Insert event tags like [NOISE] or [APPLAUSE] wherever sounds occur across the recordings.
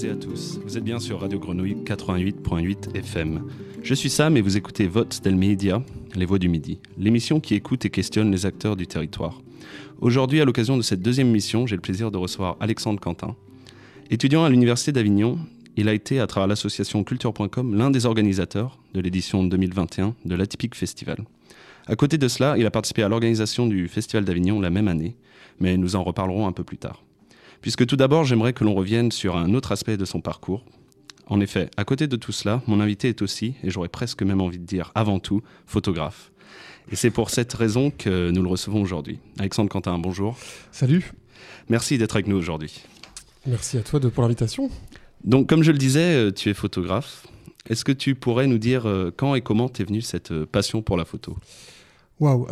toutes à tous. Vous êtes bien sur Radio Grenouille 88.8 FM. Je suis Sam et vous écoutez Vote del Media, Les Voix du Midi, l'émission qui écoute et questionne les acteurs du territoire. Aujourd'hui, à l'occasion de cette deuxième mission, j'ai le plaisir de recevoir Alexandre Quentin. Étudiant à l'Université d'Avignon, il a été, à travers l'association culture.com, l'un des organisateurs de l'édition 2021 de l'Atypique Festival. À côté de cela, il a participé à l'organisation du Festival d'Avignon la même année, mais nous en reparlerons un peu plus tard. Puisque tout d'abord, j'aimerais que l'on revienne sur un autre aspect de son parcours. En effet, à côté de tout cela, mon invité est aussi, et j'aurais presque même envie de dire avant tout, photographe. Et c'est pour cette raison que nous le recevons aujourd'hui. Alexandre Quentin, bonjour. Salut. Merci d'être avec nous aujourd'hui. Merci à toi de, pour l'invitation. Donc, comme je le disais, euh, tu es photographe. Est-ce que tu pourrais nous dire euh, quand et comment t'es venue cette euh, passion pour la photo? Waouh,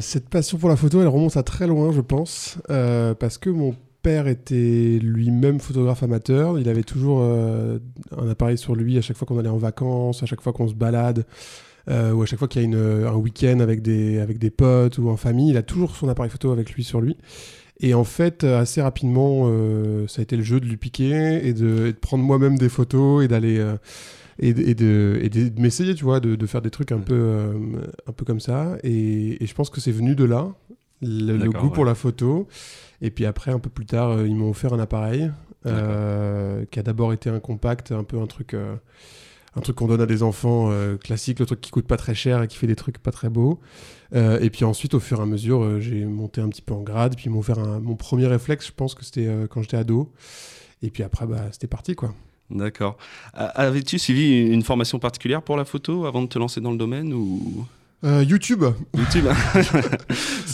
cette passion pour la photo, elle remonte à très loin, je pense, parce que mon père était lui-même photographe amateur. Il avait toujours un appareil sur lui à chaque fois qu'on allait en vacances, à chaque fois qu'on se balade, ou à chaque fois qu'il y a une, un week-end avec des, avec des potes ou en famille. Il a toujours son appareil photo avec lui sur lui. Et en fait, assez rapidement, ça a été le jeu de lui piquer et de, de prendre moi-même des photos et d'aller et, et, de, et de, m'essayer, tu vois, de, de, faire des trucs un peu, euh, un peu comme ça. Et, et je pense que c'est venu de là, le, goût pour la photo. Et puis après, un peu plus tard, euh, ils m'ont offert un appareil euh, qui a d'abord été un compact, un peu un truc, un truc qu'on donne à des enfants classique, le truc qui coûte pas très cher et qui fait des trucs pas très beaux. et puis ensuite, au fur et à mesure, j'ai monté un petit peu en grade. Puis ils m'ont offert un, mon premier réflexe, je pense que c'était quand j'étais ado. Et puis après, bah, c'était parti, quoi. D'accord. Avais-tu suivi une formation particulière pour la photo avant de te lancer dans le domaine ou? Euh, YouTube. YouTube. [LAUGHS]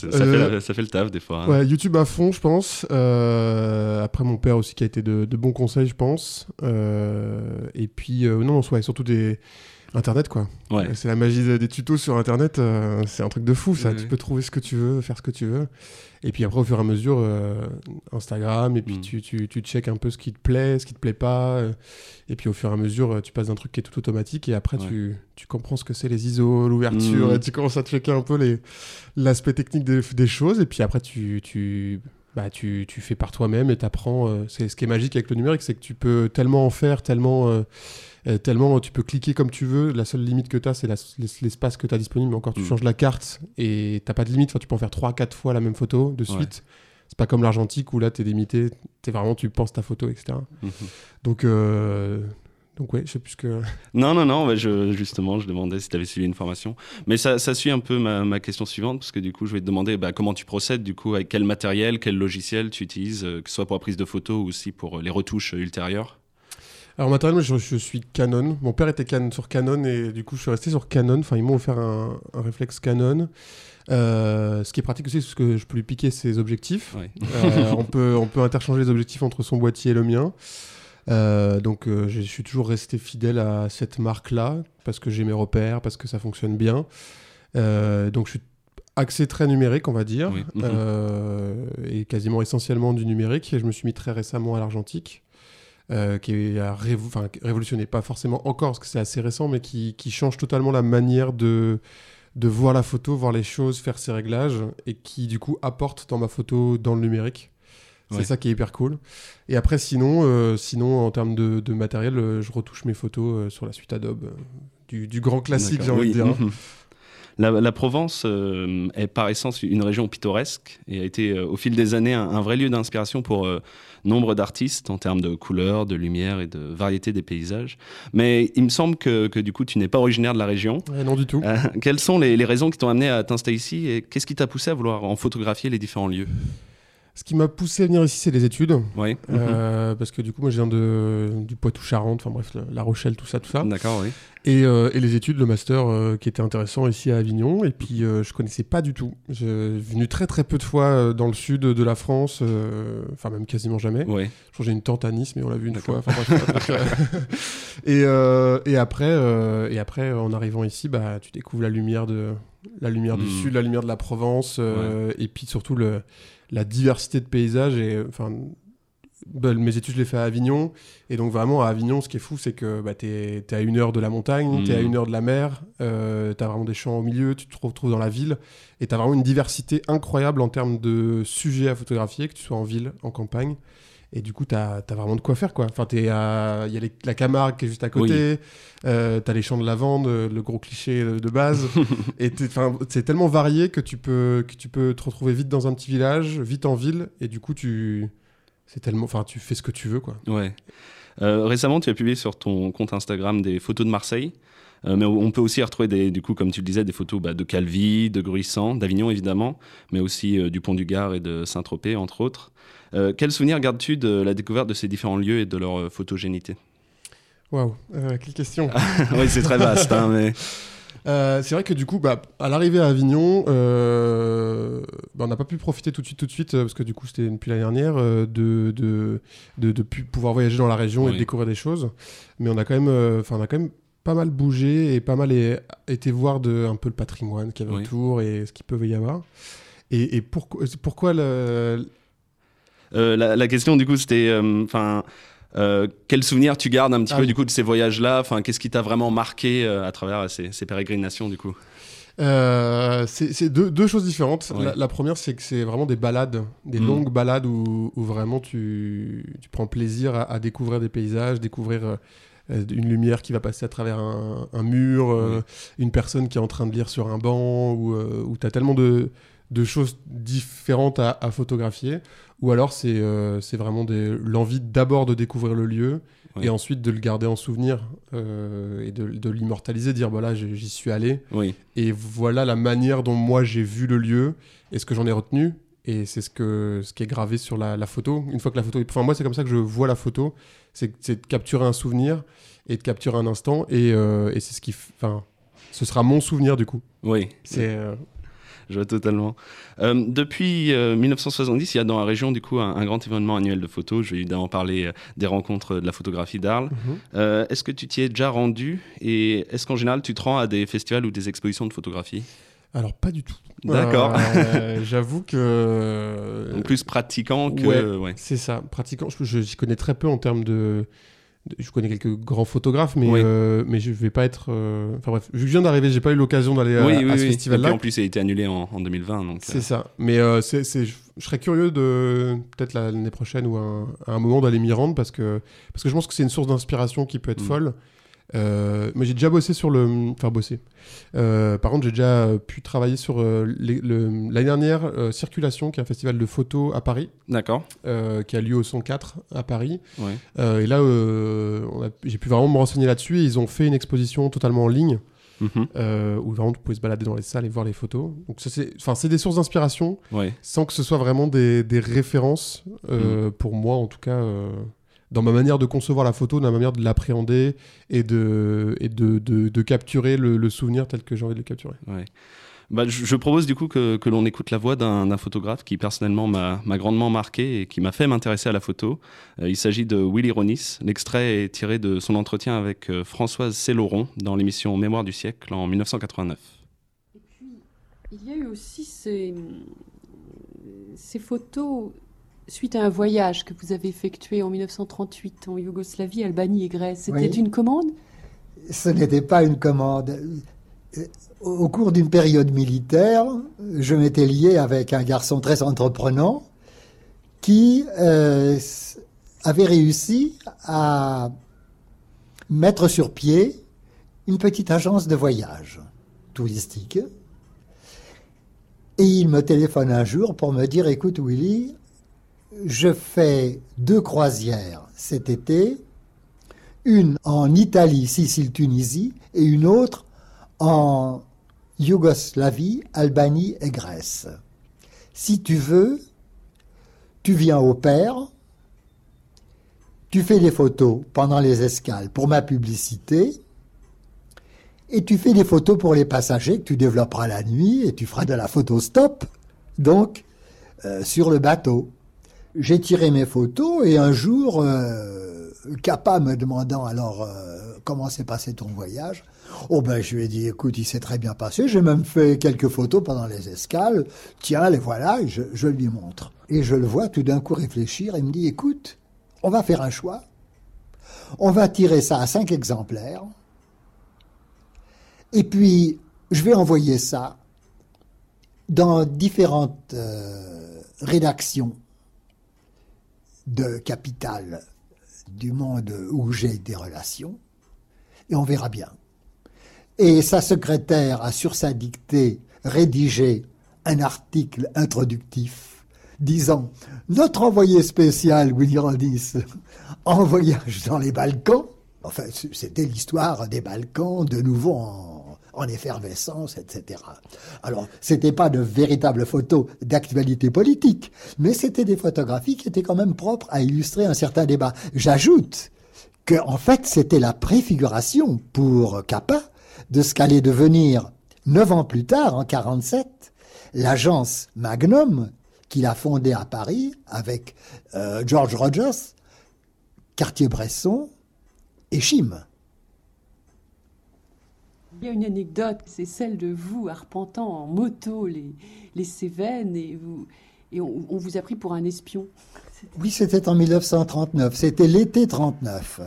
Euh, ça, fait le taf des fois. Hein. Ouais, YouTube à fond, je pense. Euh, après, mon père aussi qui a été de, bons conseils, je pense. et puis, non, non, ouais, surtout des, Internet, quoi. Ouais. C'est la magie des tutos sur Internet. Euh, c'est un truc de fou, ça. Tu peux trouver ce que tu veux, faire ce que tu veux. Et puis après, au fur et à mesure, euh, Instagram, et puis mm. tu, tu, tu checkes un peu ce qui te plaît, ce qui te plaît pas. Euh, et puis au fur et à mesure, tu passes d'un truc qui est tout automatique, et après, tu, tu, comprends ce que c'est les ISO, l'ouverture, mm. et tu commences à checker un peu l'aspect technique des, des, choses. Et puis après, tu, tu, bah, tu, tu fais par toi-même et tu apprends. c'est ce qui est magique avec le numérique, c'est que tu peux tellement en faire, tellement euh, tellement tu peux cliquer comme tu veux. La seule limite que tu as, c'est l'espace que tu as disponible. Mais encore, tu mm. changes la carte et t'as pas de limite. Enfin, tu peux en faire 3-4 fois la même photo de suite. C'est pas comme l'argentique où là, tu es limité. Es vraiment, tu penses ta photo, etc. Mm-hmm. Donc, euh, donc je sais plus que. Non, non, non, je, justement, je demandais si tu avais suivi une formation. Mais ça, ça suit un peu ma, question suivante, parce que du coup, je vais te demander bah, comment tu procèdes, du coup, avec quel matériel, quel logiciel tu utilises, euh, que ce soit pour la prise de photos ou aussi pour les retouches ultérieures? Alors matériellement, je, je, suis Canon. Mon père était can sur Canon et du coup, je suis resté sur Canon. Enfin, ils m'ont offert un, réflexe Canon. Euh, ce qui est pratique aussi, parce que je peux lui piquer ses objectifs. Euh, on, peut, on peut interchanger les objectifs entre son boîtier et le mien. Euh, donc je suis toujours resté fidèle à cette marque-là, parce que j'ai mes repères, parce que ça fonctionne bien. donc je suis axé très numérique, on va dire, et quasiment essentiellement du numérique. Et je me suis mis très récemment à l'argentique. Euh, qui a révolutionné, pas forcément encore parce que c'est assez récent, mais qui, qui, change totalement la manière de, de voir la photo, voir les choses, faire ses réglages, et qui du coup apporte dans ma photo dans le numérique. C'est ça qui est hyper cool. Et après, sinon, euh, sinon en termes de, de matériel, euh, je retouche mes photos sur la suite Adobe. Du, du grand classique, j'ai envie de dire. [LAUGHS] La, Provence est par essence une région pittoresque et a été au fil des années un, vrai lieu d'inspiration pour nombre d'artistes en termes de couleurs, de lumière et de variété des paysages. Mais il me semble que, du coup, tu n'es pas originaire de la région. non, du tout. Euh, quelles sont les, les raisons qui t'ont amené à t'installer ici et qu'est-ce qui t'a poussé à vouloir en photographier les différents lieux? Ce qui m'a poussé à venir ici, c'est les études. Oui. Euh, parce que du coup, moi, je viens de, du Poitou-Charentes, enfin bref, La Rochelle, tout ça, tout ça. D'accord, oui. Et, euh, et, les études, le master, euh, qui était intéressant ici à Avignon. Et puis, je connaissais pas du tout. J'ai venu très très peu de fois dans le sud de la France, enfin même quasiment jamais. Oui. J'ai une tante à Nice, mais on l'a vu une fois. [LAUGHS] et, et, après, et après, en arrivant ici, bah, tu découvres la lumière de la lumière du hmm. sud, la lumière de la Provence, et puis surtout le la diversité de paysages et enfin bah, mes études, je les fais à Avignon. Et donc, vraiment, à Avignon, ce qui est fou, c'est que bah, tu es, à une heure de la montagne, tu es à mmh. une heure de la mer, euh, tu as vraiment des champs au milieu, tu te retrouves dans la ville. Et tu as vraiment une diversité incroyable en termes de sujets à photographier, que tu sois en ville, en campagne. Et du coup, tu as, vraiment de quoi faire, quoi. Enfin, il y a les- la Camargue qui est juste à côté, euh, tu as les champs de lavande, euh, le gros cliché de, base. [LAUGHS] et c'est tellement varié que tu, peux, que tu peux te retrouver vite dans un petit village, vite en ville, et du coup, tu, tellement, tu fais ce que tu veux, quoi. Ouais. Euh, récemment, tu as publié sur ton compte Instagram des photos de Marseille. Euh, mais on peut aussi retrouver, des, du coup, comme tu le disais, des photos bah, de Calvi, de Gruissant, d'Avignon évidemment, mais aussi euh, du Pont du Gard et de Saint-Tropez, entre autres. Euh, quel souvenir gardes-tu de la découverte de ces différents lieux et de leur photogénité? Waouh, quelle question. [LAUGHS] Oui, c'est très vaste, hein, mais Euh, c'est vrai que du coup, bah, à l'arrivée à Avignon, euh, bah, on n'a pas pu profiter tout de suite, tout de suite, parce que du coup, c'était depuis l'année dernière, euh, de, de, de, de pu- pouvoir voyager dans la région et Oui. découvrir des choses. Mais on a quand même, enfin, on a quand même pas mal bougé et pas mal été voir de, un peu le patrimoine qu'il y avait Oui. autour et ce qu'il peut y avoir. Et, et pourquoi, pourquoi le, Euh, la, la question du coup c'était, euh, enfin, euh, quel souvenir tu gardes un petit Ah peu oui. du coup de ces voyages-là? Enfin, qu'est-ce qui t'a vraiment marqué euh, à travers ces, ces pérégrinations du coup? Euh, c'est deux, deux choses différentes. Ouais. La, la première, c'est que c'est vraiment des balades, des Mm. longues balades où, où vraiment tu, tu prends plaisir à, à découvrir des paysages, découvrir euh, euh, une lumière qui va passer à travers un, un mur, euh, Ouais. une personne qui est en train de lire sur un banc, ou euh, où tu as tellement de, de choses différentes à, à photographier. Ou alors, c'est euh, vraiment l'envie d'abord de découvrir le lieu. Ouais. Et ensuite de le garder en souvenir euh, et de, de l'immortaliser, dire voilà, j'y j'y suis allé, Oui, et voilà la manière dont moi j'ai vu le lieu et ce que j'en ai retenu. Et c'est ce, que, ce qui est gravé sur la, la photo. Une fois que la photo est... Enfin, moi, c'est comme ça que je vois la photo. C'est de capturer un souvenir et de capturer un instant. Et, euh, et c'est ce qui... Enfin, ce sera mon souvenir, du coup. oui. C'est... euh, Je vois totalement. Euh, depuis euh, 1970, il y a dans la région du coup un, un grand événement annuel de photos. Je vais évidemment parler des rencontres de la photographie d'Arles. mhm. Est-ce que tu t'y es déjà rendu et est-ce qu'en général tu te rends à des festivals ou des expositions de photographie? Alors, pas du tout. D'accord. Euh, [LAUGHS] J'avoue que... Donc plus pratiquant que ouais. ouais. C'est ça, pratiquant. Je, je- j'y connais très peu en termes de. de- je connais quelques grands photographes, mais, Oui. euh, mais je vais pas être. euh, Enfin bref, vu que je viens d'arriver, j'ai pas eu l'occasion d'aller à, oui, à ce festival-là. en plus, il a été annulé en, en 2020. Donc, C'est euh, ça. Mais euh, c'est, je, serais curieux de peut-être l'année prochaine ou un- à un moment d'aller m'y rendre parce que parce que je pense que c'est une source d'inspiration qui peut être Mm. folle. Euh, mais j'ai déjà bossé sur le, enfin bossé. Euh, par contre, j'ai déjà pu travailler sur euh, le- l'année dernière euh, Circulation, qui est un festival de photos à Paris, D'accord. qui a lieu au 104 à Paris. Ouais. Et là, a- j'ai pu vraiment me renseigner là-dessus. Ils ont fait une exposition totalement en ligne Mhm. euh, où vraiment tu pouvais se balader dans les salles et voir les photos. Donc ça, c'est, enfin, c'est des sources d'inspiration Ouais. sans que ce soit vraiment des, des références euh, pour moi, en tout cas, euh, dans ma manière de concevoir la photo, dans ma manière de l'appréhender et de, et de, de, de capturer le, le souvenir tel que j'ai envie de le capturer. Ouais. Bah, je, je propose du coup que, que l'on écoute la voix d'un d'un photographe qui personnellement m'a m'a grandement marqué et qui m'a fait m'intéresser à la photo. Euh, il s'agit de Willy Ronis. L'extrait est tiré de son entretien avec euh, Françoise Céloron dans l'émission Mémoire du siècle en 1989. Et puis, il y a eu aussi ces, ces photos suite à un voyage que vous avez effectué en 1938 en Yougoslavie, Albanie et Grèce. C'était Oui. une commande? Ce n'était pas une commande. Au cours d'une période militaire, je m'étais lié avec un garçon très entreprenant qui euh, avait réussi à mettre sur pied une petite agence de voyage touristique. Et il me téléphone un jour pour me dire, écoute Willy, je fais deux croisières cet été, une en Italie, Sicile, Tunisie, et une autre en Yougoslavie, Albanie et Grèce. Si tu veux, tu viens au père, tu fais des photos pendant les escales pour ma publicité, et tu fais des photos pour les passagers que tu développeras la nuit et tu feras de la photo stop, donc euh, sur le bateau. J'ai tiré mes photos et un jour, euh, Kappa me demandant alors euh, comment s'est passé ton voyage, oh ben je lui ai dit écoute il s'est très bien passé, j'ai même fait quelques photos pendant les escales, tiens les voilà, je, je lui montre. Et je le vois tout d'un coup réfléchir et me dit écoute, on va faire un choix, on va tirer ça à cinq exemplaires, et puis je vais envoyer ça dans différentes euh, rédactions de capital du monde où j'ai des relations, et on verra bien. Et sa secrétaire a sur sa dictée rédigé un article introductif disant Notre envoyé spécial William Andis en voyage dans les Balkans. Enfin, c'était l'histoire des Balkans de nouveau en, en effervescence, etc. Alors, c'était pas de véritables photos d'actualité politique, mais c'était des photographies qui étaient quand même propres à illustrer un certain débat. J'ajoute que, en fait, c'était la préfiguration pour Kappa de ce qu'allait devenir, neuf ans plus tard, en 47, l'agence Magnum, qu'il a fondée à Paris avec euh, George Rogers, Cartier-Bresson et Chim. Il y a une anecdote, c'est celle de vous arpentant en moto les, Cévennes et on, on vous a pris pour un espion. Oui, c'était en 1939. C'était l'été 39.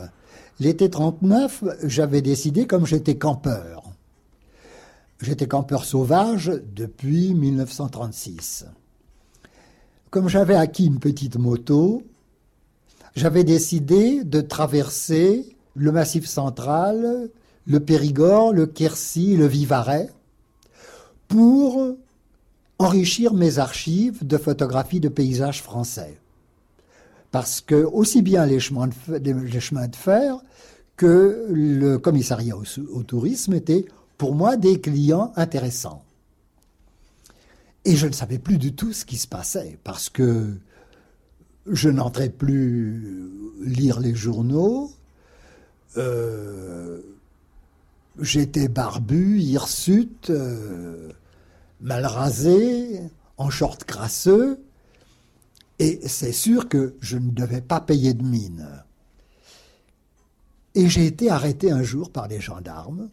L'été 39, j'avais décidé, comme j'étais campeur, j'étais campeur sauvage depuis 1936. Comme j'avais acquis une petite moto, j'avais décidé de traverser le Massif central, le Périgord, le Quercy, le Vivarais, pour enrichir mes archives de photographies de paysages français. Parce que aussi bien les chemins de, fer que le commissariat au, au tourisme étaient pour moi des clients intéressants. Et je ne savais plus du tout ce qui se passait parce que je n'entrais plus lire les journaux. Euh, J'étais barbu, hirsute, euh, mal rasé, en short crasseux. Et c'est sûr que je ne devais pas payer de mine. Et j'ai été arrêté un jour par les gendarmes.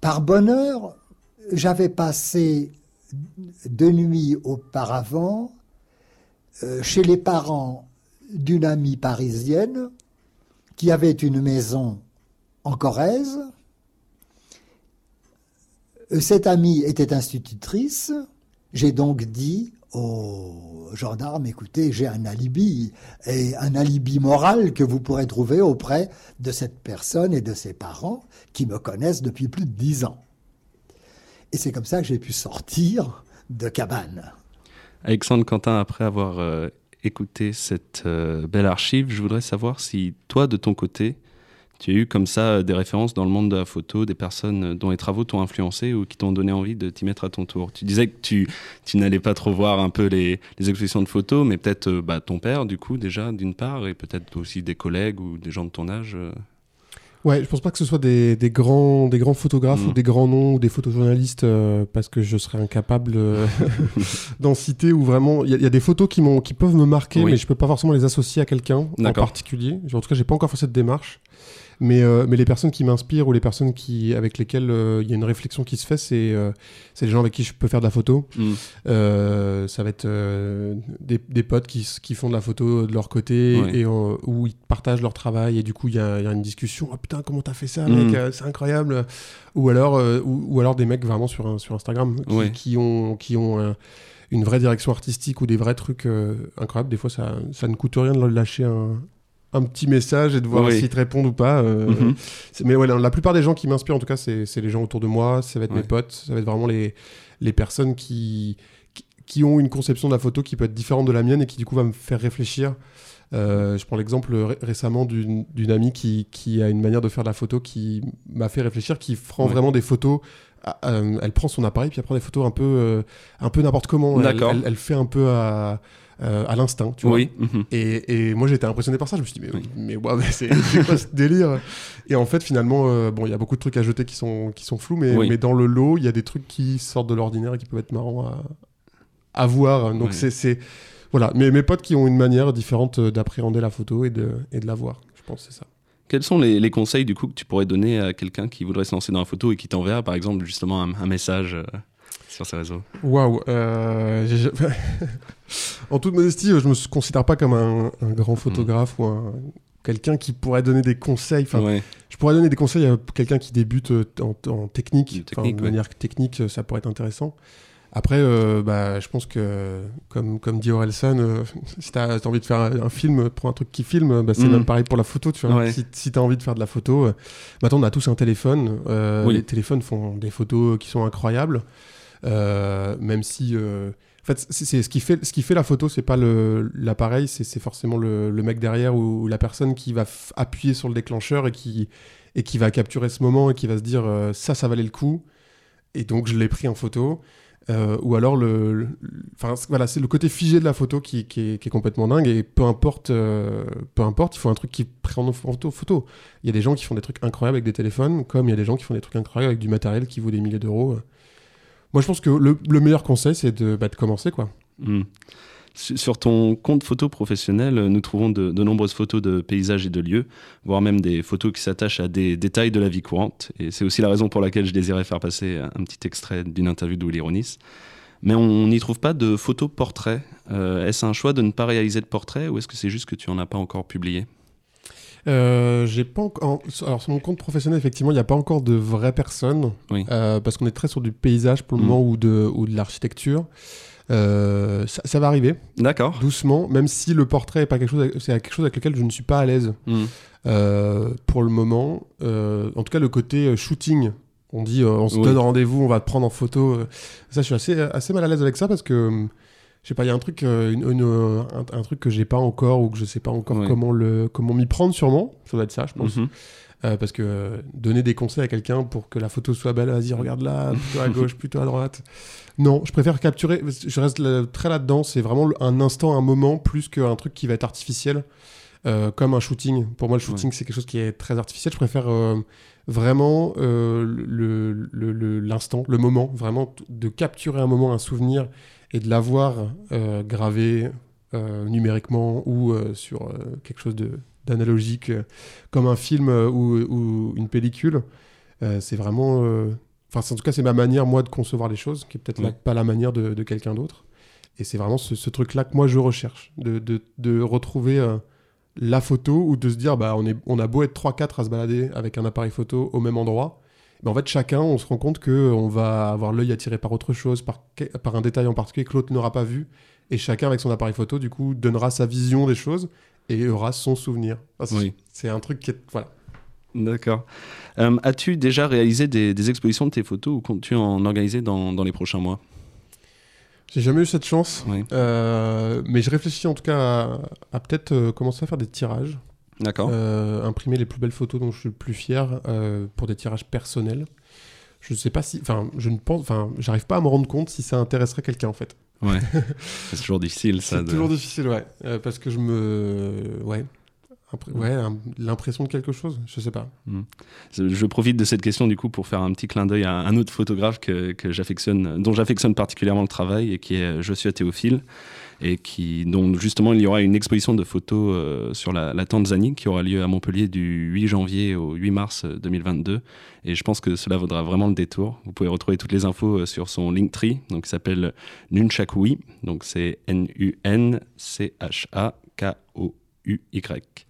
Par bonheur, j'avais passé deux nuits auparavant euh, chez les parents d'une amie parisienne qui avait une maison en Corrèze. Cette amie était institutrice. J'ai donc dit aux gendarmes, écoutez, j'ai un alibi, et un alibi moral que vous pourrez trouver auprès de cette personne et de ses parents qui me connaissent depuis plus de dix ans. Et c'est comme ça que j'ai pu sortir de cabane. Alexandre Quentin, après avoir euh, écouté cette euh, belle archive, je voudrais savoir si toi, de ton côté, tu as eu comme ça euh, des références dans le monde de la photo, des personnes euh, dont les travaux t'ont influencé ou qui t'ont donné envie de t'y mettre à ton tour? Tu disais que tu, tu n'allais pas trop voir un peu les, les expositions de photos, mais peut-être euh, bah, ton père, du coup, déjà, d'une part, et peut-être aussi des collègues ou des gens de ton âge. Ouais, je pense pas que ce soit des, des grands, des grands photographes Mm. ou des grands noms ou des photojournalistes euh, parce que je serais incapable euh, [LAUGHS] [LAUGHS] d'en citer ou vraiment. Il y, a- il y a des photos qui, qui peuvent me marquer, Oui. mais je peux pas forcément les associer à quelqu'un en particulier. En tout cas, j'ai pas encore fait cette démarche. Mais, euh, mais les personnes qui m'inspirent ou les personnes qui, avec lesquelles euh, il y a une réflexion qui se fait, c'est euh, c'est les gens avec qui je peux faire de la photo. Mm. Ça va être des, des potes qui, font de la photo de leur côté Ouais. et où ils partagent leur travail et du coup il y a, il y a une discussion. Ah putain, comment t'as fait ça, Mm. mec C'est incroyable. Ou alors, ou, ou alors des mecs vraiment sur, un- sur Instagram qui, Ouais. qui ont, qui ont une vraie direction artistique ou des vrais trucs euh, incroyables. Des fois, ça, ça ne coûte rien de leur lâcher un, un petit message et de voir Oui. s'ils te répondent ou pas. euh, Mhm. Mais ouais, la, la plupart des gens qui m'inspirent, en tout cas, c'est les gens autour de moi, ça va être Ouais. mes potes, ça va être vraiment les, les personnes qui, qui, qui ont une conception de la photo qui peut être différente de la mienne et qui du coup va me faire réfléchir. Euh, je prends l'exemple ré- récemment d'une amie qui, qui a une manière de faire de la photo qui m'a fait réfléchir, qui prend Ouais. vraiment des photos. à- euh, elle prend son appareil puis elle prend des photos un peu, euh, un peu n'importe comment. Elle, elle fait un peu à, euh, à l'instinct, tu vois. Oui. mhm. Et, et moi j'étais impressionné par ça, je me suis dit mais, Oui. mais, c'est quoi ce délire? Et en fait finalement, euh, bon il y a beaucoup de trucs à jeter qui sont, qui sont flous, mais, Oui. mais dans le lot il y a des trucs qui sortent de l'ordinaire et qui peuvent être marrants à, à voir. Donc c'est-. Voilà, mais mes potes qui ont une manière différente euh, d'appréhender la photo et de, et de la voir, je pense c'est ça. Quels sont les, les conseils du coup que tu pourrais donner à quelqu'un qui voudrait se lancer dans la photo et qui t'enverra par exemple justement un, un message sur ses réseaux Waouh euh, [LAUGHS] En toute modestie, je me considère pas comme un, un grand photographe ou un, quelqu'un qui pourrait donner des conseils. Enfin, Ouais. Je pourrais donner des conseils à quelqu'un qui débute euh, en, en technique, de manière technique, ça pourrait être intéressant. Après, euh, bah, je pense que, comme, comme dit Orelsan, euh, [LAUGHS] si tu as, envie de faire un, un film, prends un truc qui filme, bah, c'est Mhm. même pareil pour la photo. Tu vois. Ouais. Si, si tu as envie de faire de la photo, euh, maintenant on a tous un téléphone. Oui. Les téléphones font des photos qui sont incroyables. Euh, même si. euh, en fait, c'est, ce, qui fait, la photo, c'est pas l'appareil, c'est, forcément le, mec derrière ou, la personne qui va appuyer sur le déclencheur et qui, va capturer ce moment et qui va se dire euh, ça, ça valait le coup. Et donc je l'ai pris en photo. Ou alors le, enfin voilà, c'est le côté figé de la photo qui, est, complètement dingue et peu importe, peu importe, il faut un truc qui prend en photo, photo. Il y a des gens qui font des trucs incroyables avec des téléphones, comme il y a des gens qui font des trucs incroyables avec du matériel qui vaut des milliers d'euros. Moi, je pense que le, le meilleur conseil, c'est de, bah, commencer quoi. Hmm. Sur ton compte photo professionnel, euh, nous trouvons de, nombreuses photos de paysages et de lieux, voire même des photos qui s'attachent à des détails de la vie courante. Et c'est aussi la raison pour laquelle je désirais faire passer un petit extrait d'une interview Willy Ronis. Mais on n'y trouve pas de photos portraits. Euh, est-ce un choix de ne pas réaliser de portraits ou est-ce que c'est juste que tu en as pas encore publié? Euh, j'ai pas encore. Alors sur mon compte professionnel, effectivement, il n'y a pas encore de vraies personnes, Oui. Euh, parce qu'on est très sur du paysage pour le Mm. moment ou de ou de l'architecture. Euh, ça, ça va arriver D'accord. doucement, même si le portrait est pas quelque chose, c'est quelque chose avec lequel je ne suis pas à l'aise. Euh, pour le moment. Euh, en tout cas, le côté shooting. On dit, on se Oui. donne rendez-vous, on va te prendre en photo. ça, je suis assez, assez mal à l'aise avec ça parce que, euh, je sais pas, il y a un truc, euh, une- une, euh, un, un truc que j'ai pas encore ou que je sais pas encore Ouais. comment le, comment m'y prendre sûrement. Ça doit être ça, je pense. Mhm. Euh, parce que euh, donner des conseils à quelqu'un pour que la photo soit belle, vas-y, regarde là, [LAUGHS] plutôt à gauche, plutôt à droite. Non, je préfère capturer. Je reste là- très là-dedans. C'est vraiment un instant, un moment, plus qu'un truc qui va être artificiel, euh, comme un shooting. Pour moi, le shooting, c'est quelque chose qui est très artificiel. Je préfère vraiment euh, le- le- le- l'instant, le, moment, vraiment de capturer un moment, un souvenir, et de l'avoir euh, gravé euh, numériquement ou euh, sur euh, quelque chose d'analogique comme un film ou, ou une pellicule. C'est vraiment. Enfin, en tout cas, c'est ma manière, moi, de concevoir les choses, qui est peut-être Ouais. pas la manière de, de quelqu'un d'autre. Et c'est vraiment ce, ce truc-là que moi, je recherche, de, de, de retrouver la photo ou de se dire, bah, on, est, on a beau être 3-4 à se balader avec un appareil photo au même endroit. Mais en fait, chacun, on se rend compte qu'on va avoir l'œil attiré par autre chose, par, par un détail en particulier que l'autre n'aura pas vu. Et chacun, avec son appareil photo, du coup, donnera sa vision des choses et aura son souvenir. Enfin, Oui. C'est un truc qui est. Voilà. D'accord. Euh, As-tu déjà réalisé des, des expositions de tes photos ou comptes-tu en organiser dans, dans les prochains mois? J'ai jamais eu cette chance. Oui. Euh, mais je réfléchis en tout cas à, à peut-être euh, commencer à faire des tirages. D'accord. Euh, imprimer les plus belles photos dont je suis le plus fier euh, pour des tirages personnels. Je sais pas si. Enfin, je ne pense. Enfin, j'arrive pas à me rendre compte si ça intéresserait quelqu'un en fait. Ouais. [LAUGHS] c'est toujours difficile ça. C'est de- toujours difficile, ouais. Euh, parce que je me. Ouais. Impré- Ouais, l'impression de quelque chose, je sais pas. Je profite de cette question du coup pour faire un petit clin d'œil à un autre photographe que, que j'affectionne, dont j'affectionne particulièrement le travail et qui est Joshua Théophile et qui, dont justement il y aura une exposition de photos euh, sur la, Tanzanie qui aura lieu à Montpellier du 8 janvier au 8 mars 2022 et je pense que cela vaudra vraiment le détour. Vous pouvez retrouver toutes les infos euh, sur son Linktree, donc qui s'appelle Nunchakui, donc c'est N-U-N-C-H-A-K-O-U-Y.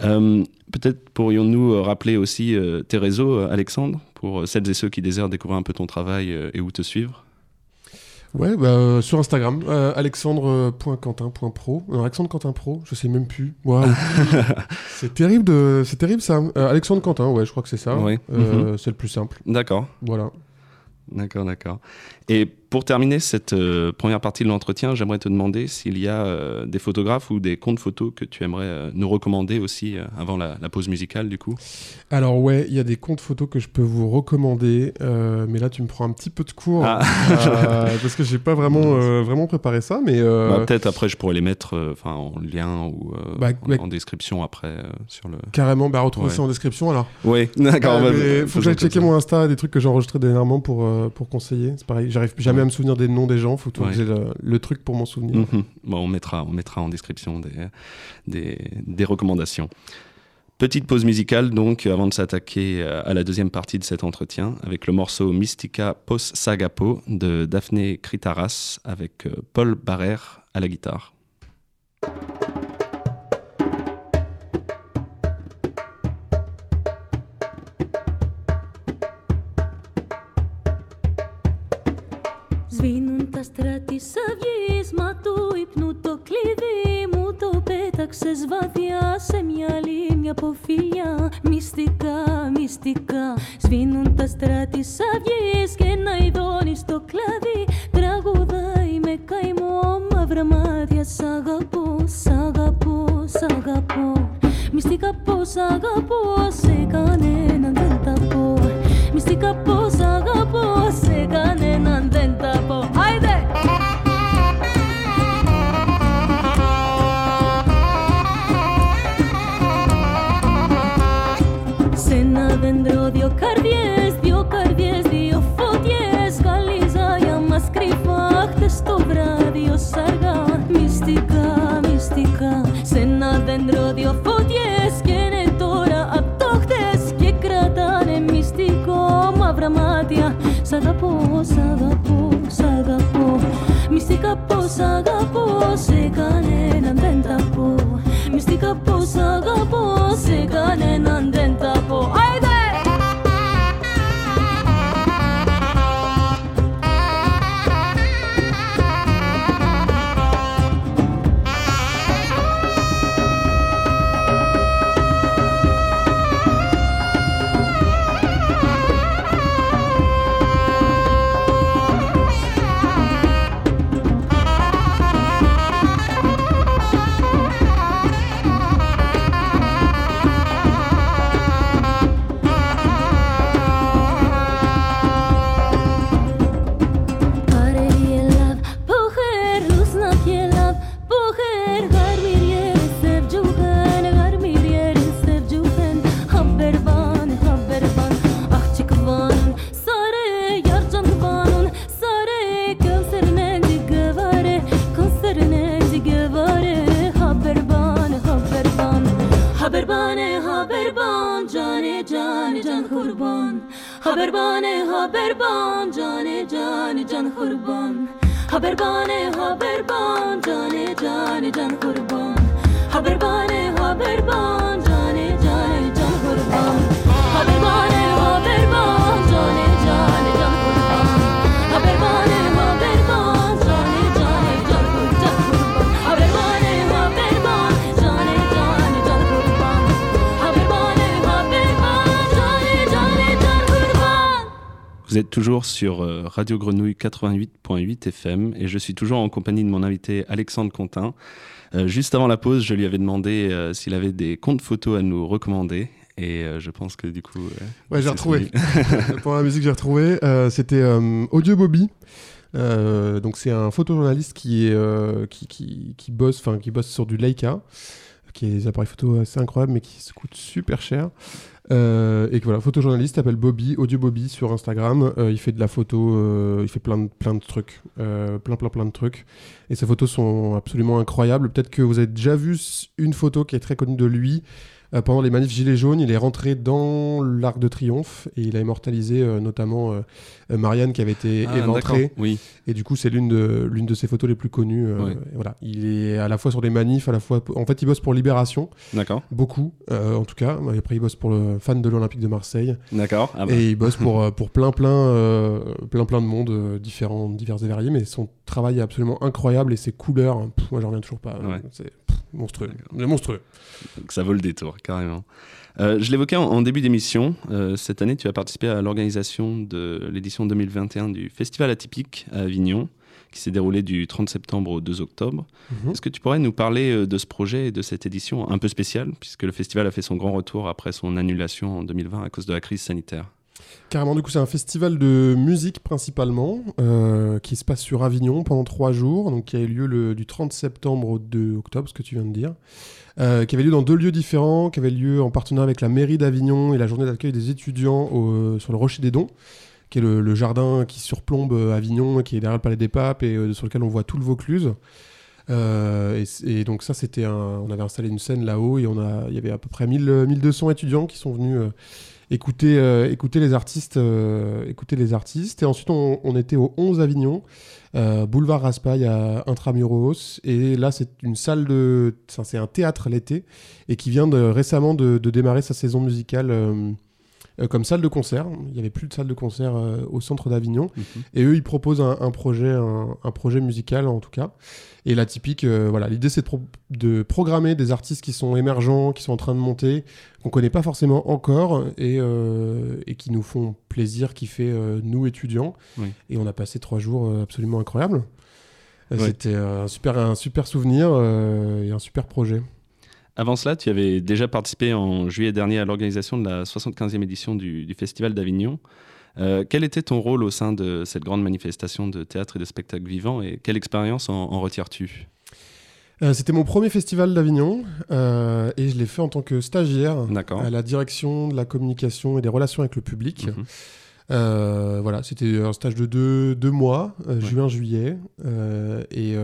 Euh, Peut-être pourrions-nous euh, rappeler aussi euh, tes réseaux, euh, Alexandre, pour euh, celles et ceux qui désirent découvrir un peu ton travail euh, et où te suivre? Ouais, bah, sur Instagram, euh, alexandre.quentin.pro. Non, Alexandre Quentin Pro, je sais même plus. Waouh. [LAUGHS] c'est terrible, de... c'est terrible ça. Euh, Alexandre Quentin, ouais, je crois que c'est ça. Oui. Euh, C'est le plus simple. D'accord, Voilà. d'accord, d'accord. Et pour terminer cette euh, première partie de l'entretien, j'aimerais te demander s'il y a euh, des photographes ou des comptes photos que tu aimerais euh, nous recommander aussi avant la, la pause musicale, du coup. Alors, ouais, il y a des comptes photos que je peux vous recommander, mais là, tu me prends un petit peu de cours. Ah. parce que j'ai pas vraiment, [LAUGHS] vraiment préparé ça, mais. Bah, Peut-être après, je pourrais les mettre enfin en lien ou Bah, en, ouais. en description après sur le. Carrément, bah retrouvez Ouais. ça en description alors. Oui, [LAUGHS] d'accord. Bah, faisons faut que j'aille checker ça. mon Insta, des trucs que j'ai enregistrés dernièrement pour, pour conseiller. C'est pareil, j'arrive jamais Ouais. à me souvenir des noms des gens, faut tout Ouais. que j'ai le, le truc pour m'en souvenir. Mhm. Bon, on mettra, on mettra en description des, des, des recommandations. Petite pause musicale donc avant de s'attaquer euh, à la deuxième partie de cet entretien avec le morceau Mystica Pos Sagapo de Daphné Kritaras avec euh, Paul Barrère à la guitare. Πέταξες βαθιά σε μια λίμνη από φιλιά Μυστικά, μυστικά. Σβήνουν τα στράτη αυγής Και ένα ειδόνι στο κλαδί. Τραγουδάει με καημό Μαύρα μάτια. Σ' αγαπώ, σ' αγαπώ, σ' αγαπώ. Μυστικά πως αγαπώ Σε κανέναν δεν τα πω. Μυστικά πως αγαπώ Σε κανέναν δεν τα πω αγαπώ, σ' αγαπώ, σ' αγαπώ. Μυστικά πως αγαπώ Σε κανέναν δεν τα πω. Μυστικά πως αγαπώ Σε κανέναν can kurban. Haberbane haberban cane cane can kurban. Haberbane Vous êtes toujours sur euh, Radio Grenouille 88.8 FM et je suis toujours en compagnie de mon invité Alexandre Contin. Euh, juste avant la pause, je lui avais demandé euh, s'il avait des comptes photos à nous recommander et euh, je pense que du coup. Ouais, j'ai retrouvé. Pour [LAUGHS] la musique, j'ai retrouvé. C'était Audio Bobby. Donc c'est un photojournaliste qui, est, qui, qui, qui bosse, qui bosse sur du Leica, qui est des appareils photo assez incroyables, mais qui se coûtent super cher. Euh, et que voilà, photojournaliste s'appelle Bobby, Audio Bobby sur Instagram. Euh, il fait de la photo, euh, il fait plein de, plein de trucs, plein plein plein de trucs. Et ses photos sont absolument incroyables. Peut-être que vous avez déjà vu une photo qui est très connue de lui. Euh, pendant les manifs Gilets jaunes, il est rentré dans l'Arc de Triomphe et il a immortalisé euh, notamment euh, Marianne qui avait été Ah, éventrée. Oui, Et du coup, c'est l'une de, l'une de ses photos les plus connues. voilà. Il est à la fois sur des manifs, à la fois. En fait, il bosse pour Libération, d'accord. beaucoup, en tout cas. Et après, il bosse pour le fan de l'Olympique de Marseille. D'accord. Ah bah, Et il bosse pour, pour plein, plein, plein, plein de monde, différents, divers et variés. Mais son travail est absolument incroyable et ses couleurs, hein, pff, moi, j'en reviens toujours pas. Ouais. C'est pff, monstrueux. Monstrueux. donc ça vaut le détour, carrément. Euh, je l'évoquais en, en début d'émission. euh, cette année, tu as participé à l'organisation de l'édition 2021 du Festival Atypique à Avignon, qui s'est déroulé du 30 septembre au 2 octobre. Mhm. Est-ce que tu pourrais nous parler euh, de ce projet et de cette édition un peu spéciale, puisque le festival a fait son grand retour après son annulation en 2020 à cause de la crise sanitaire? Carrément, du coup, c'est un festival de musique principalement, euh, qui se passe sur Avignon pendant trois jours, donc qui a eu lieu le, du 30 septembre au 2 octobre, ce que tu viens de dire, euh, qui avait lieu dans deux lieux différents, qui avait lieu en partenariat avec la mairie d'Avignon et la journée d'accueil des étudiants au- sur le Rocher des Dons, qui est le, jardin qui surplombe euh, Avignon, qui est derrière le Palais des Papes et euh, sur lequel on voit tout le Vaucluse. Euh, et, donc ça, c'était un, on avait installé une scène là-haut et il y avait à peu près 1000, euh, 1200 étudiants qui sont venus euh, écouter, euh, écouter les artistes, euh, les artistes. Et ensuite, on, était au 11 Avignon, euh, boulevard Raspail à Intramuros. Et là, c'est une salle de, c'est un théâtre l'été et qui vient récemment de démarrer sa saison musicale. Euh, comme salle de concert. Il n'y avait plus de salle de concert euh, au centre d'Avignon. Mhm. Et eux, ils proposent un, un projet, un, un projet musical en tout cas. Et la typique, euh, voilà, l'idée c'est de, pro- de programmer des artistes qui sont émergents, qui sont en train de monter, qu'on connaît pas forcément encore et, et qui nous font plaisir, qui fait nous étudiants. Oui. Et on a passé trois jours absolument incroyables. Ouais. C'était un super, un super souvenir et un super projet. Avant cela, tu avais déjà participé en juillet dernier à l'organisation de la 75e édition du, du Festival d'Avignon. Euh, quel était ton rôle au sein de cette grande manifestation de théâtre et de spectacle vivant et quelle expérience en, en retires-tu? Euh, C'était mon premier festival d'Avignon euh, et je l'ai fait en tant que stagiaire à la direction de la communication et des relations avec le public. Mhm. Euh, voilà, c'était un stage de deux, deux mois, euh, Ouais. juin-juillet. euh, et,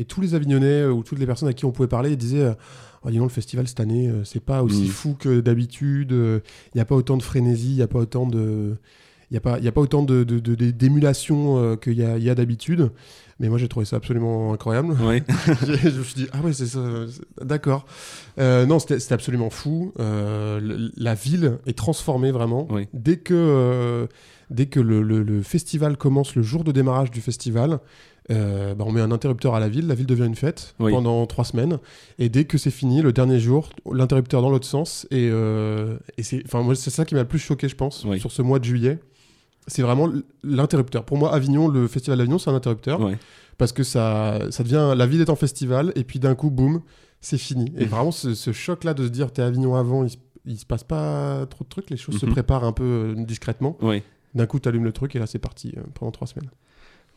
et tous les Avignonnais ou toutes les personnes à qui on pouvait parler disaient oh, dis donc, le festival cette année, euh, c'est pas aussi Mhm. fou que d'habitude. Il n'y a pas autant de frénésie, il n'y a pas autant de. Il n'y a, pas- y a pas autant de, de- de- de- d'émulation euh, qu'il y a, il y a d'habitude. Mais moi, j'ai trouvé ça absolument incroyable. [LAUGHS] Je me suis dit, ah ouais, c'est ça, d'accord. Euh, non, c'était absolument fou. Euh, la ville est transformée vraiment. Oui. Dès que, euh, dès que le, le- le festival commence, le jour de démarrage du festival, euh, bah, on met un interrupteur à la ville, la ville devient une fête Oui. pendant trois semaines. Et dès que c'est fini, le dernier jour, l'interrupteur dans l'autre sens. Et, euh, et c'est, ça qui m'a le plus choqué, je pense, Oui. sur ce mois de juillet. C'est vraiment l'interrupteur. Pour moi, Avignon, le festival d'Avignon, c'est un interrupteur parce que ça, ça devient la ville est en festival et puis d'un coup boum c'est fini et Mhm. vraiment ce, ce choc là de se dire t'es à Avignon avant il, il se passe pas trop de trucs les choses se Mhm. préparent un peu euh, discrètement d'un coup t'allumes le truc et là c'est parti euh, pendant trois semaines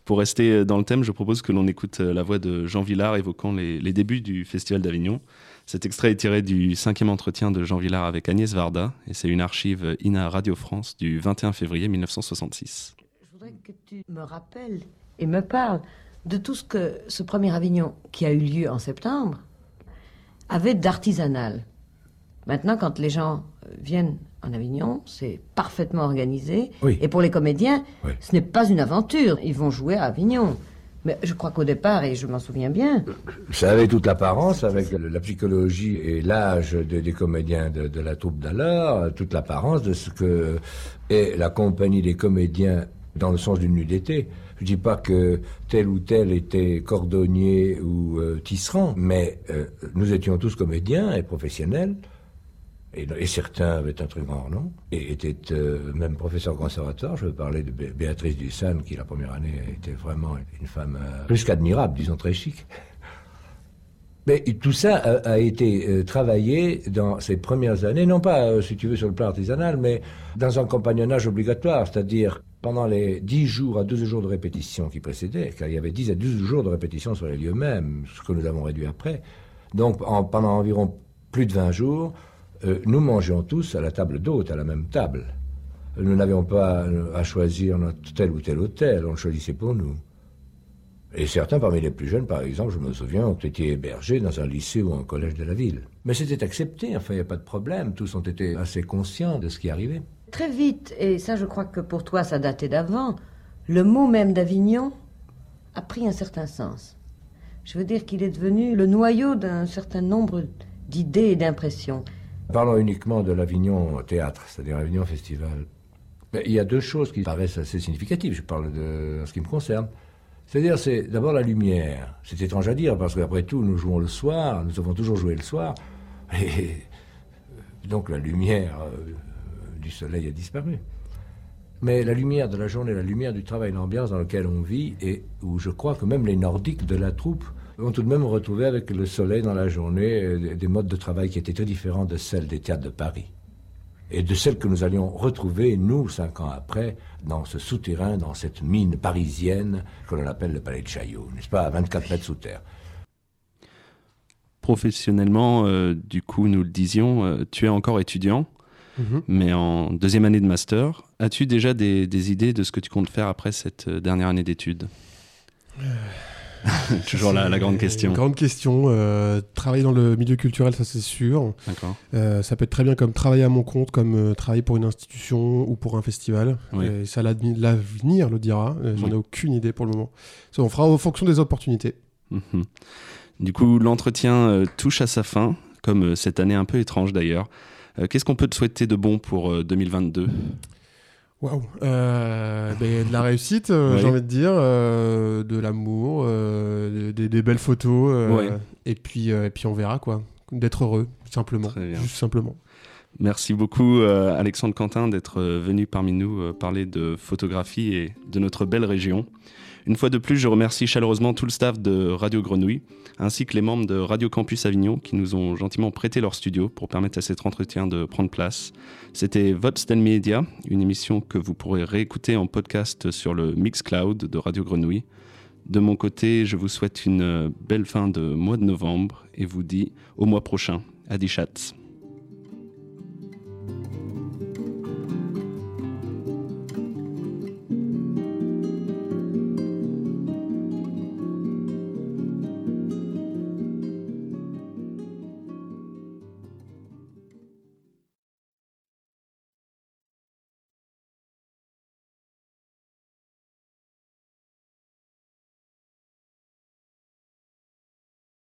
Pour rester euh, dans le thème, je propose que l'on écoute euh, la voix de Jean Villard évoquant les, débuts du Festival d'Avignon. Cet extrait est tiré du cinquième entretien de Jean Villard avec Agnès Varda et c'est une archive INA Radio France du 21 février 1966. Je voudrais que tu me rappelles et me parles de tout ce que ce premier Avignon, qui a eu lieu en septembre, avait d'artisanal. Maintenant, quand les gens viennent en Avignon, c'est parfaitement organisé. Oui. Et pour les comédiens, Oui. ce n'est pas une aventure. Ils vont jouer à Avignon. Mais je crois qu'au départ, et je m'en souviens bien, Ça avait toute l'apparence avec la psychologie et l'âge de- des comédiens de, de la troupe d'alors, toute l'apparence de ce que est la compagnie des comédiens dans le sens d'une nuit d'été. Je dis pas que tel ou tel était cordonnier ou euh, tisserand, mais euh, nous étions tous comédiens et professionnels. Et, certains avaient un très grand renom et étaient euh, même professeurs conservatoire. Je veux parler de Bé- Béatrice Dussan, qui la première année était vraiment une femme euh, plus qu'admirable, disons très chic. Mais tout ça a, été euh, travaillé dans ces premières années, non pas, si tu veux, sur le plan artisanal, mais dans un compagnonnage obligatoire, c'est-à-dire pendant les 10 jours à 12 jours de répétition qui précédaient, car il y avait 10 à 12 jours de répétition sur les lieux mêmes, ce que nous avons réduit après. Donc en- pendant environ plus de 20 jours, euh, nous mangions tous à la table d'hôte, à la même table. Nous n'avions pas euh, à choisir notre tel ou tel hôtel, on le choisissait pour nous. Et certains parmi les plus jeunes, par exemple, je me souviens, ont été hébergés dans un lycée ou un collège de la ville. Mais c'était accepté, enfin, il n'y a pas de problème. Tous ont été assez conscients de ce qui arrivait. très vite, et ça je crois que pour toi ça datait d'avant, le mot même d'Avignon a pris un certain sens. Je veux dire qu'il est devenu le noyau d'un certain nombre d'idées et d'impressions. Parlons uniquement de l'Avignon théâtre, c'est-à-dire Avignon Festival. Il y a deux choses qui paraissent assez significatives, je parle de en ce qui me concerne. C'est-à-dire, c'est d'abord la lumière. C'est étrange à dire, parce qu'après tout, nous jouons le soir, nous avons toujours joué le soir, et donc la lumière euh, du soleil a disparu. Mais la lumière de la journée, la lumière du travail, l'ambiance dans laquelle on vit, et où je crois que même les Nordiques de la troupe ont tout de même retrouvé avec le soleil dans la journée euh, des- des modes de travail qui étaient très différents de celles des théâtres de Paris. Et de celles que nous allions retrouver, nous, cinq ans après, dans ce souterrain, dans cette mine parisienne que l'on appelle le Palais de Chaillot, n'est-ce pas, à 24 mètres sous terre. Professionnellement, euh, du coup, nous le disions, euh, tu es encore étudiant, Mhm. mais en deuxième année de master. As-tu déjà des, des idées de ce que tu comptes faire après cette dernière année d'études? [LAUGHS] Toujours la, la grande question. grande question euh, travailler dans le milieu culturel ça c'est sûr D'accord. Euh, ça peut être très bien comme travailler à mon compte, comme euh, travailler pour une institution ou pour un festival. Oui. Et ça, l'avenir le dira. J'en Oui. ai aucune idée pour le moment. Ça, on fera en fonction des opportunités. Mhm. Du coup, l'entretien touche à sa fin, comme cette année un peu étrange d'ailleurs. Qu'est-ce qu'on peut te souhaiter de bon pour euh, 2022 Waouh. Euh, ben, de la réussite, euh, Ouais. j'ai envie de dire, euh, de l'amour, euh, des, des belles photos, Ouais. et puis et puis on verra quoi. D'être heureux, simplement, Très bien. juste simplement. Merci beaucoup Alexandre Quentin d'être venu parmi nous parler de photographie et de notre belle région. Une fois de plus, je remercie chaleureusement tout le staff de Radio Grenouille, ainsi que les membres de Radio Campus Avignon qui nous ont gentiment prêté leur studio pour permettre à cet entretien de prendre place. C'était Vote Stel Media, une émission que vous pourrez réécouter en podcast sur le Mixcloud de Radio Grenouille. De mon côté, je vous souhaite une belle fin de mois de novembre et vous dis au mois prochain. Adi Schatz.